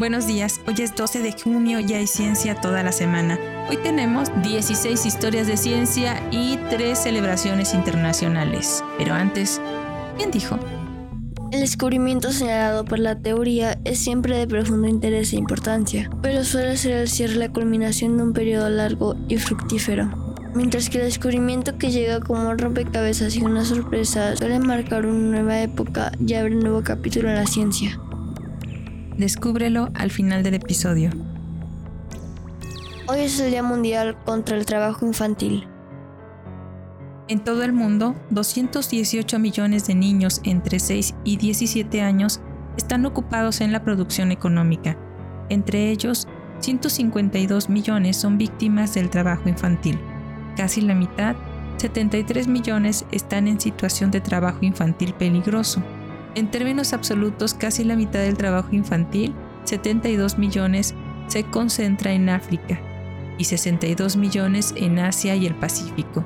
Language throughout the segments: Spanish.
Buenos días, hoy es 12 de junio y hay ciencia toda la semana. Hoy tenemos 16 historias de ciencia y 3 celebraciones internacionales. Pero antes, ¿quién dijo? El descubrimiento señalado por la teoría es siempre de profundo interés e importancia, pero suele ser el cierre la culminación de un periodo largo y fructífero. Mientras que el descubrimiento que llega como un rompecabezas y una sorpresa suele marcar una nueva época y abre un nuevo capítulo en la ciencia. Descúbrelo al final del episodio. Hoy es el Día Mundial contra el Trabajo Infantil. En todo el mundo, 218 millones de niños entre 6 y 17 años están ocupados en la producción económica. Entre ellos, 152 millones son víctimas del trabajo infantil. Casi la mitad, 73 millones, están en situación de trabajo infantil peligroso. En términos absolutos, casi la mitad del trabajo infantil, 72 millones, se concentra en África y 62 millones en Asia y el Pacífico,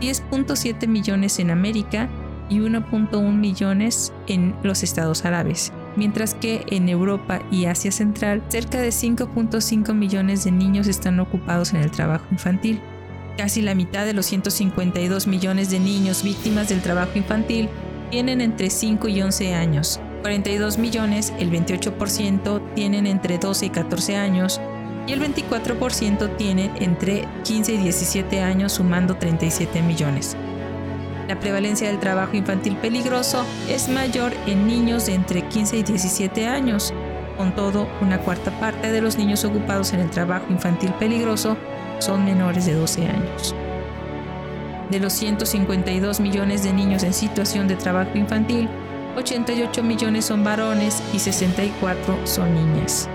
10.7 millones en América y 1.1 millones en los Estados Árabes, mientras que en Europa y Asia Central cerca de 5.5 millones de niños están ocupados en el trabajo infantil. Casi la mitad de los 152 millones de niños víctimas del trabajo infantil tienen entre 5 y 11 años. 42 millones, el 28%, tienen entre 12 y 14 años y el 24% tienen entre 15 y 17 años sumando 37 millones. La prevalencia del trabajo infantil peligroso es mayor en niños de entre 15 y 17 años. Con todo, una cuarta parte de los niños ocupados en el trabajo infantil peligroso son menores de 12 años. De los 152 millones de niños en situación de trabajo infantil, 88 millones son varones y 64 son niñas.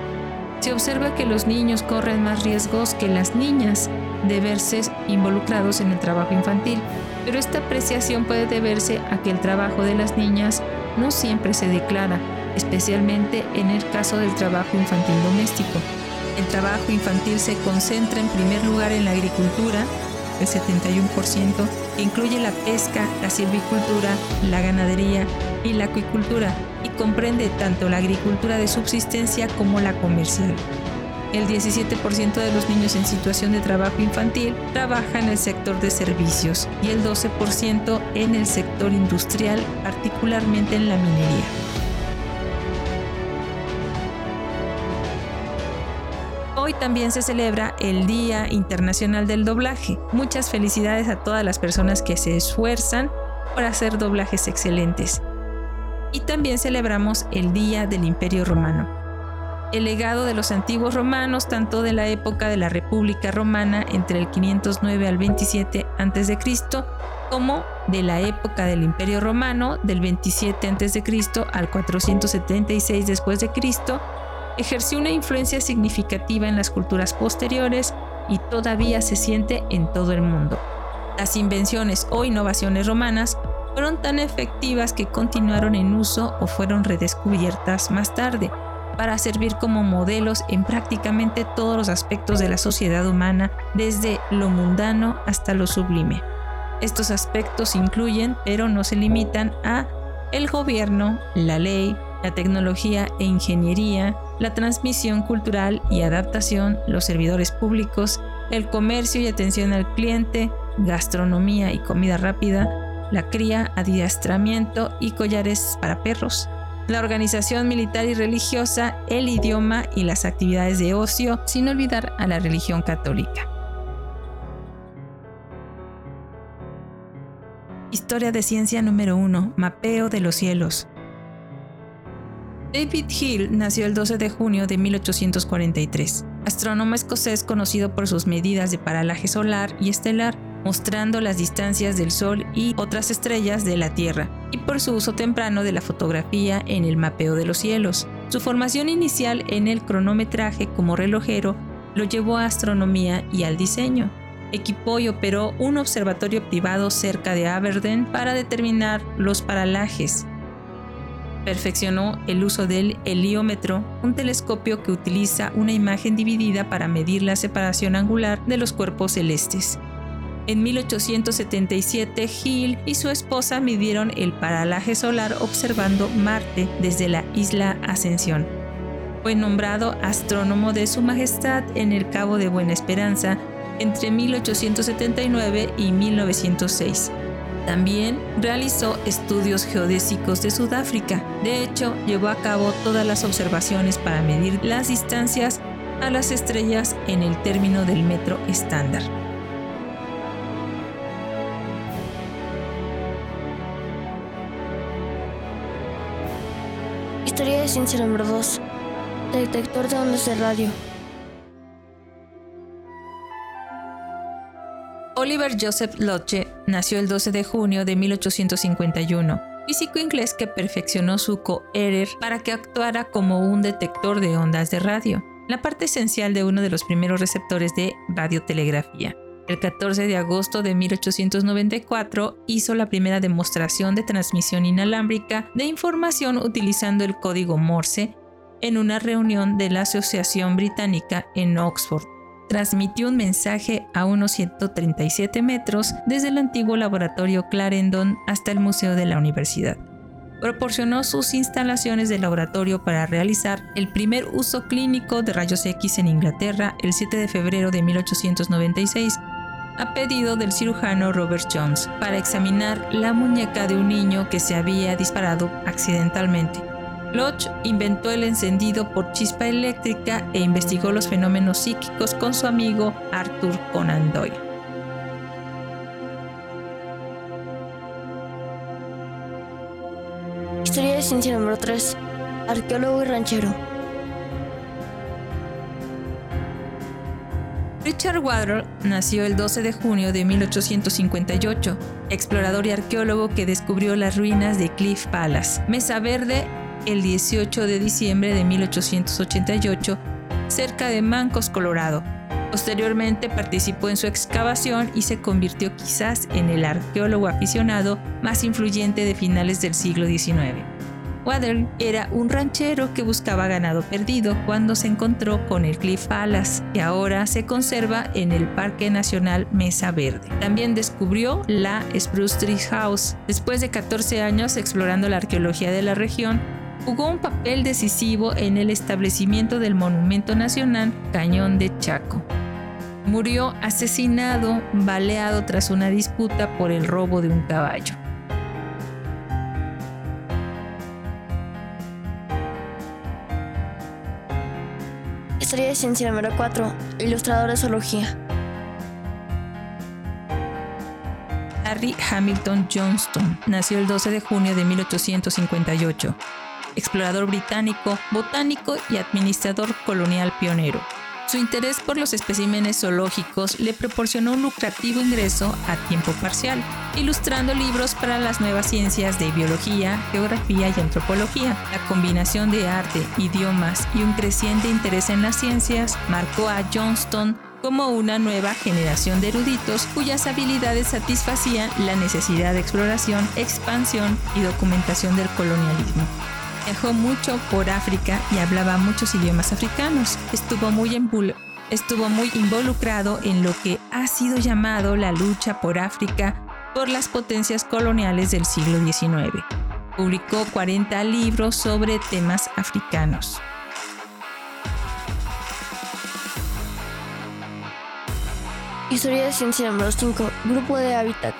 Se observa que los niños corren más riesgos que las niñas de verse involucrados en el trabajo infantil, pero esta apreciación puede deberse a que el trabajo de las niñas no siempre se declara, especialmente en el caso del trabajo infantil doméstico. El trabajo infantil se concentra en primer lugar en la agricultura, el 71%, que incluye la pesca, la silvicultura, la ganadería y la acuicultura, y comprende tanto la agricultura de subsistencia como la comercial. El 17% de los niños en situación de trabajo infantil trabaja en el sector de servicios y el 12% en el sector industrial, particularmente en la minería. Hoy también se celebra el Día Internacional del Doblaje. Muchas felicidades a todas las personas que se esfuerzan por hacer doblajes excelentes. Y también celebramos el Día del Imperio Romano. El legado de los antiguos romanos, tanto de la época de la República Romana entre el 509 al 27 a.C., como de la época del Imperio Romano del 27 a.C. al 476 después de Cristo, ejerció una influencia significativa en las culturas posteriores y todavía se siente en todo el mundo. Las invenciones o innovaciones romanas fueron tan efectivas que continuaron en uso o fueron redescubiertas más tarde para servir como modelos en prácticamente todos los aspectos de la sociedad humana, desde lo mundano hasta lo sublime. Estos aspectos incluyen, pero no se limitan a el gobierno, la ley, la tecnología e ingeniería, la transmisión cultural y adaptación, los servidores públicos, el comercio y atención al cliente, gastronomía y comida rápida, la cría, adiestramiento y collares para perros, la organización militar y religiosa, el idioma y las actividades de ocio, sin olvidar a la religión católica. Historia de ciencia número 1. Mapeo de los cielos. David Hill nació el 12 de junio de 1843, astrónomo escocés conocido por sus medidas de paralaje solar y estelar, mostrando las distancias del Sol y otras estrellas de la Tierra, y por su uso temprano de la fotografía en el mapeo de los cielos. Su formación inicial en el cronometraje como relojero lo llevó a astronomía y al diseño. Equipó y operó un observatorio privado cerca de Aberdeen para determinar los paralajes Perfeccionó el uso del heliómetro, un telescopio que utiliza una imagen dividida para medir la separación angular de los cuerpos celestes. En 1877, Hill y su esposa midieron el paralaje solar observando Marte desde la isla Ascensión. Fue nombrado astrónomo de Su Majestad en el Cabo de Buena Esperanza entre 1879 y 1906. También realizó estudios geodésicos de Sudáfrica. De hecho, llevó a cabo todas las observaciones para medir las distancias a las estrellas en el término del metro estándar. Historia de ciencia número 2. Detector de ondas de radio. Oliver Joseph Lodge nació el 12 de junio de 1851, físico inglés que perfeccionó su coherer para que actuara como un detector de ondas de radio, la parte esencial de uno de los primeros receptores de radiotelegrafía. El 14 de agosto de 1894 hizo la primera demostración de transmisión inalámbrica de información utilizando el código Morse en una reunión de la Asociación Británica en Oxford. Transmitió un mensaje a unos 137 metros desde el antiguo laboratorio Clarendon hasta el Museo de la Universidad. Proporcionó sus instalaciones de laboratorio para realizar el primer uso clínico de rayos X en Inglaterra el 7 de febrero de 1896 a pedido del cirujano Robert Jones para examinar la muñeca de un niño que se había disparado accidentalmente. Lodge inventó el encendido por chispa eléctrica e investigó los fenómenos psíquicos con su amigo Arthur Conan Doyle. Historia de ciencia número 3. Arqueólogo y ranchero. Richard Waddell nació el 12 de junio de 1858, explorador y arqueólogo que descubrió las ruinas de Cliff Palace, Mesa Verde, el 18 de diciembre de 1888, cerca de Mancos, Colorado. Posteriormente participó en su excavación y se convirtió quizás en el arqueólogo aficionado más influyente de finales del siglo XIX. Waddell era un ranchero que buscaba ganado perdido cuando se encontró con el Cliff Palace, que ahora se conserva en el Parque Nacional Mesa Verde. También descubrió la Spruce Tree House. Después de 14 años explorando la arqueología de la región, jugó un papel decisivo en el establecimiento del Monumento Nacional Cañón de Chaco. Murió asesinado, baleado tras una disputa por el robo de un caballo. Historia de ciencia número 4. Ilustrador de zoología. Harry Hamilton Johnston nació el 12 de junio de 1858. Explorador británico, botánico y administrador colonial pionero. Su interés por los especímenes zoológicos le proporcionó un lucrativo ingreso a tiempo parcial, ilustrando libros para las nuevas ciencias de biología, geografía y antropología. La combinación de arte, idiomas y un creciente interés en las ciencias marcó a Johnston como una nueva generación de eruditos cuyas habilidades satisfacían la necesidad de exploración, expansión y documentación del colonialismo. Viajó mucho por África y hablaba muchos idiomas africanos. Estuvo muy, involucrado en lo que ha sido llamado la lucha por África por las potencias coloniales del siglo XIX. Publicó 40 libros sobre temas africanos. Historia de ciencia número 5. Grupo de hábitat.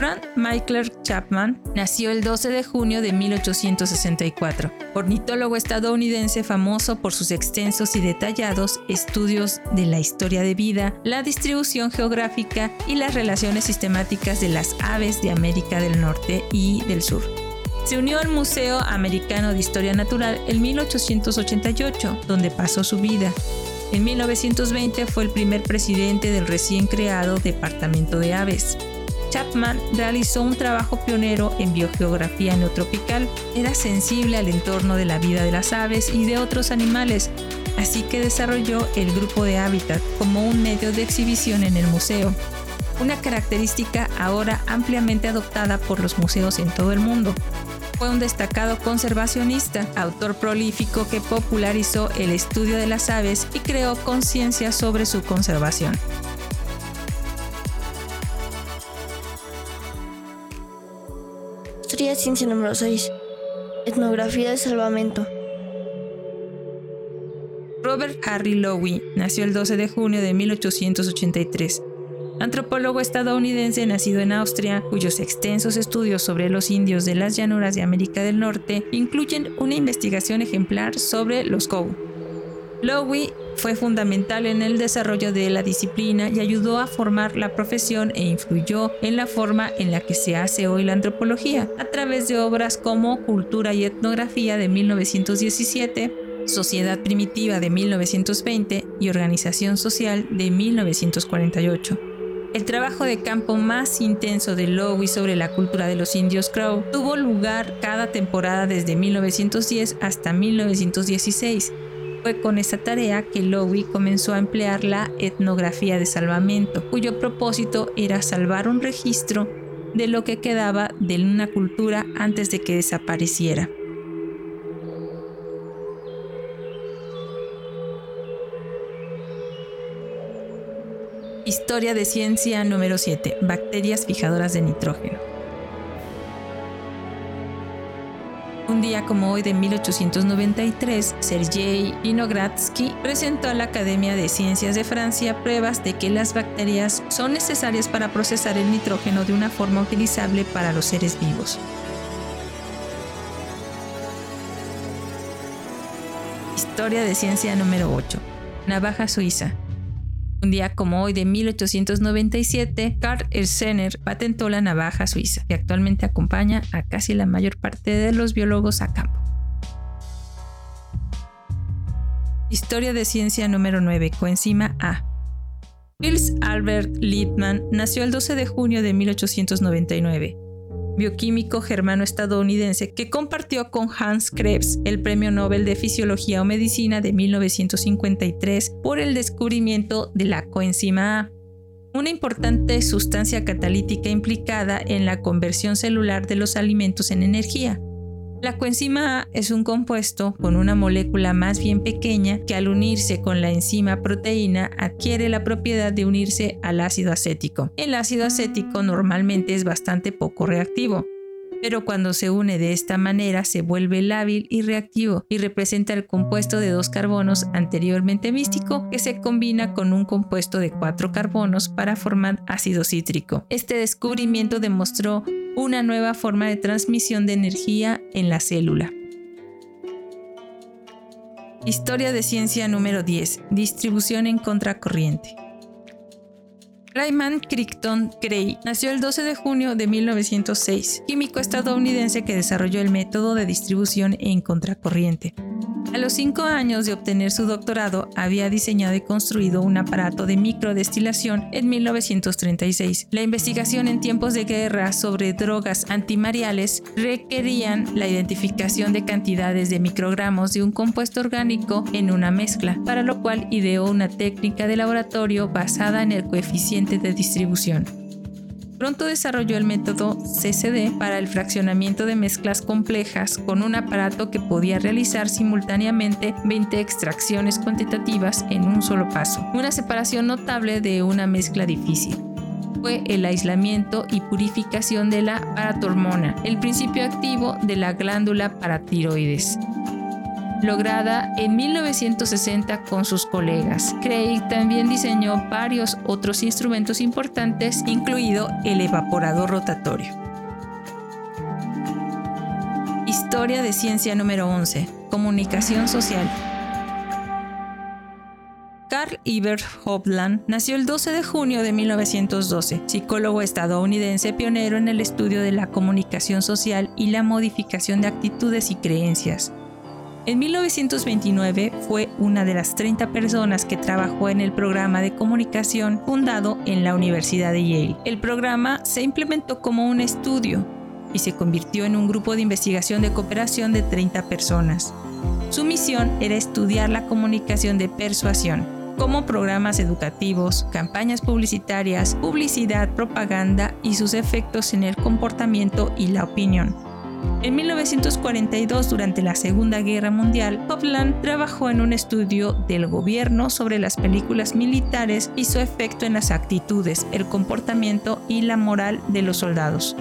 Frank Michael Chapman nació el 12 de junio de 1864, ornitólogo estadounidense famoso por sus extensos y detallados estudios de la historia de vida, la distribución geográfica y las relaciones sistemáticas de las aves de América del Norte y del Sur. Se unió al Museo Americano de Historia Natural en 1888, donde pasó su vida. En 1920 fue el primer presidente del recién creado Departamento de Aves. Chapman realizó un trabajo pionero en biogeografía neotropical. Era sensible al entorno de la vida de las aves y de otros animales, así que desarrolló el grupo de hábitat como un medio de exhibición en el museo, una característica ahora ampliamente adoptada por los museos en todo el mundo. Fue un destacado conservacionista, autor prolífico que popularizó el estudio de las aves y creó conciencia sobre su conservación. Ciencia número 6. Etnografía de salvamento. Robert Harry Lowy nació el 12 de junio de 1883 antropólogo estadounidense nacido en Austria, cuyos extensos estudios sobre los indios de las llanuras de América del Norte incluyen una investigación ejemplar sobre los Kou. Lowy fue fundamental en el desarrollo de la disciplina y ayudó a formar la profesión e influyó en la forma en la que se hace hoy la antropología, a través de obras como Cultura y Etnografía de 1917, Sociedad Primitiva de 1920 y Organización Social de 1948. El trabajo de campo más intenso de Lowy sobre la cultura de los indios Crow tuvo lugar cada temporada desde 1910 hasta 1916. Fue con esta tarea que Lowy comenzó a emplear la etnografía de salvamento, cuyo propósito era salvar un registro de lo que quedaba de una cultura antes de que desapareciera. Historia de ciencia número 7. Bacterias fijadoras de nitrógeno. Un día como hoy de 1893, Sergei Vinogradsky presentó a la Academia de Ciencias de Francia pruebas de que las bacterias son necesarias para procesar el nitrógeno de una forma utilizable para los seres vivos. Historia de ciencia número 8. Navaja suiza. Un día como hoy de 1897, Karl Ersener patentó la navaja suiza, que actualmente acompaña a casi la mayor parte de los biólogos a campo. Historia de ciencia número 9, coenzima A. Fils Albert Liebman nació el 12 de junio de 1899 bioquímico germano-estadounidense que compartió con Hans Krebs el Premio Nobel de Fisiología o Medicina de 1953 por el descubrimiento de la coenzima A, una importante sustancia catalítica implicada en la conversión celular de los alimentos en energía. La coenzima A es un compuesto con una molécula más bien pequeña que al unirse con la enzima proteína adquiere la propiedad de unirse al ácido acético. El ácido acético normalmente es bastante poco reactivo, pero cuando se une de esta manera se vuelve lábil y reactivo y representa el compuesto de dos carbonos anteriormente místico que se combina con un compuesto de cuatro carbonos para formar ácido cítrico. Este descubrimiento demostró una nueva forma de transmisión de energía en la célula. Historia de ciencia número 10. Distribución en contracorriente. Raymond Crichton Gray nació el 12 de junio de 1906, químico estadounidense que desarrolló el método de distribución en contracorriente. A los cinco años de obtener su doctorado, había diseñado y construido un aparato de microdestilación en 1936. La investigación en tiempos de guerra sobre drogas antimariales requerían la identificación de cantidades de microgramos de un compuesto orgánico en una mezcla, para lo cual ideó una técnica de laboratorio basada en el coeficiente de distribución. Pronto desarrolló el método CCD para el fraccionamiento de mezclas complejas con un aparato que podía realizar simultáneamente 20 extracciones cuantitativas en un solo paso, una separación notable de una mezcla difícil fue el aislamiento y purificación de la paratormona, el principio activo de la glándula paratiroides lograda en 1960 con sus colegas. Craig también diseñó varios otros instrumentos importantes, incluido el evaporador rotatorio. Historia de ciencia número 11. Comunicación social. Carl Ibert Hopland nació el 12 de junio de 1912, psicólogo estadounidense pionero en el estudio de la comunicación social y la modificación de actitudes y creencias. En 1929 fue una de las 30 personas que trabajó en el programa de comunicación fundado en la Universidad de Yale. El programa se implementó como un estudio y se convirtió en un grupo de investigación de cooperación de 30 personas. Su misión era estudiar la comunicación de persuasión, como programas educativos, campañas publicitarias, publicidad, propaganda y sus efectos en el comportamiento y la opinión. En 1942, durante la Segunda Guerra Mundial, Copland trabajó en un estudio del gobierno sobre las películas militares y su efecto en las actitudes, el comportamiento y la moral de los soldados.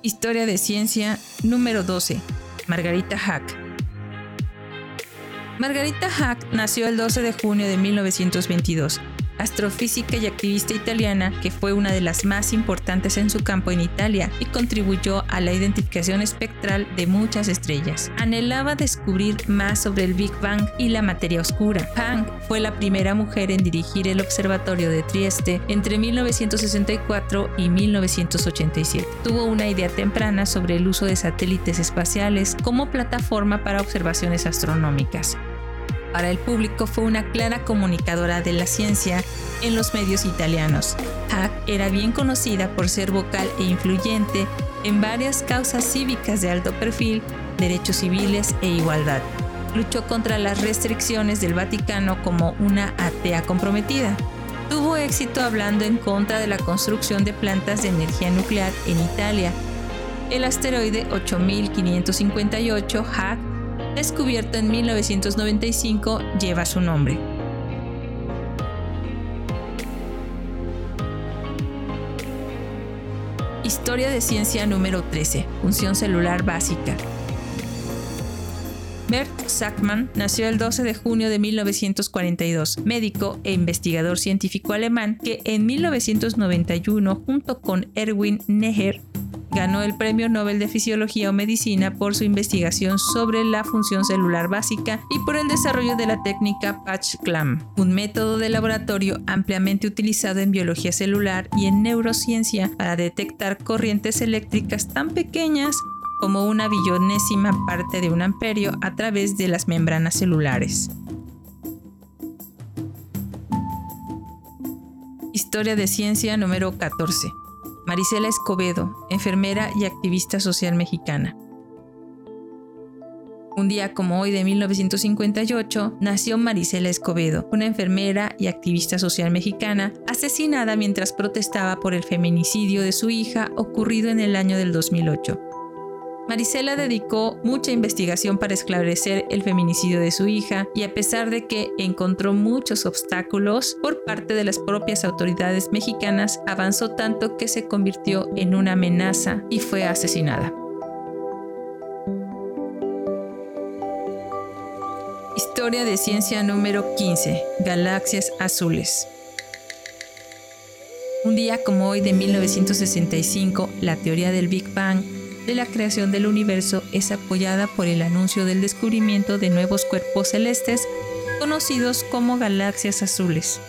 Historia de ciencia número 12. Margarita Hack. Margarita Hack nació el 12 de junio de 1922 astrofísica y activista italiana que fue una de las más importantes en su campo en Italia y contribuyó a la identificación espectral de muchas estrellas. Anhelaba descubrir más sobre el Big Bang y la materia oscura. Planck fue la primera mujer en dirigir el observatorio de Trieste entre 1964 y 1987. Tuvo una idea temprana sobre el uso de satélites espaciales como plataforma para observaciones astronómicas para el público fue una clara comunicadora de la ciencia en los medios italianos. Hack era bien conocida por ser vocal e influyente en varias causas cívicas de alto perfil, derechos civiles e igualdad. Luchó contra las restricciones del Vaticano como una atea comprometida. Tuvo éxito hablando en contra de la construcción de plantas de energía nuclear en Italia. El asteroide 8558 Hack descubierto en 1995, lleva su nombre. Historia de ciencia número 13. Función celular básica. Bert Sackmann nació el 12 de junio de 1942, médico e investigador científico alemán que en 1991 junto con Erwin Neher ganó el Premio Nobel de Fisiología o Medicina por su investigación sobre la función celular básica y por el desarrollo de la técnica Patch-Clam, un método de laboratorio ampliamente utilizado en biología celular y en neurociencia para detectar corrientes eléctricas tan pequeñas como una billonésima parte de un amperio a través de las membranas celulares. Historia de ciencia número 14. Marisela Escobedo, enfermera y activista social mexicana. Un día como hoy de 1958 nació Marisela Escobedo, una enfermera y activista social mexicana, asesinada mientras protestaba por el feminicidio de su hija ocurrido en el año del 2008. Marisela dedicó mucha investigación para esclarecer el feminicidio de su hija y a pesar de que encontró muchos obstáculos por parte de las propias autoridades mexicanas, avanzó tanto que se convirtió en una amenaza y fue asesinada. Historia de ciencia número 15. Galaxias azules. Un día como hoy de 1965, la teoría del Big Bang de la creación del universo es apoyada por el anuncio del descubrimiento de nuevos cuerpos celestes conocidos como galaxias azules.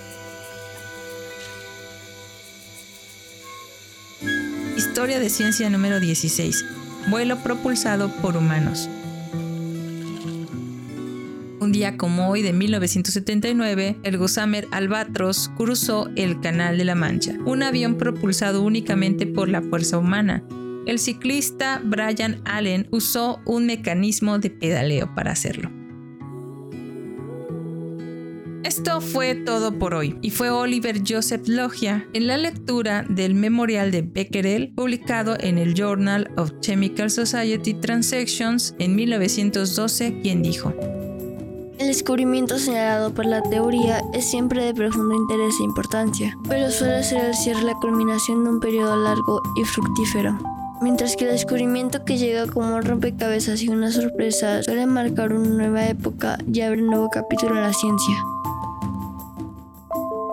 Historia de ciencia número 16. Vuelo propulsado por humanos. Un día como hoy de 1979, el Gossamer Albatros cruzó el Canal de la Mancha, un avión propulsado únicamente por la fuerza humana, el ciclista Brian Allen usó un mecanismo de pedaleo para hacerlo. Esto fue todo por hoy y fue Oliver Joseph Logia en la lectura del memorial de Becquerel publicado en el Journal of Chemical Society Transactions en 1912 quien dijo el descubrimiento señalado por la teoría es siempre de profundo interés e importancia, pero suele ser el cierre la culminación de un periodo largo y fructífero mientras que el descubrimiento que llega como rompecabezas y una sorpresa suele marcar una nueva época y abre un nuevo capítulo en la ciencia.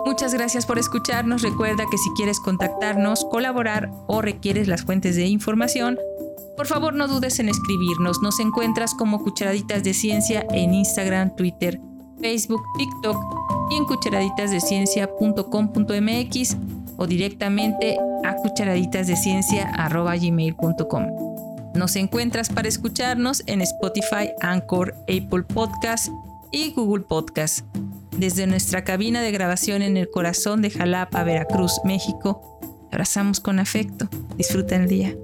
Muchas gracias por escucharnos. Recuerda que si quieres contactarnos, colaborar o requieres las fuentes de información, por favor no dudes en escribirnos. Nos encuentras como Cucharaditas de Ciencia en Instagram, Twitter, Facebook, TikTok y en cucharaditasdeciencia.com.mx o directamente a cucharaditasdeciencia.gmail.com. Nos encuentras para escucharnos en Spotify, Anchor, Apple Podcast y Google Podcast. Desde nuestra cabina de grabación en el corazón de Jalapa, Veracruz, México, abrazamos con afecto. Disfruta el día.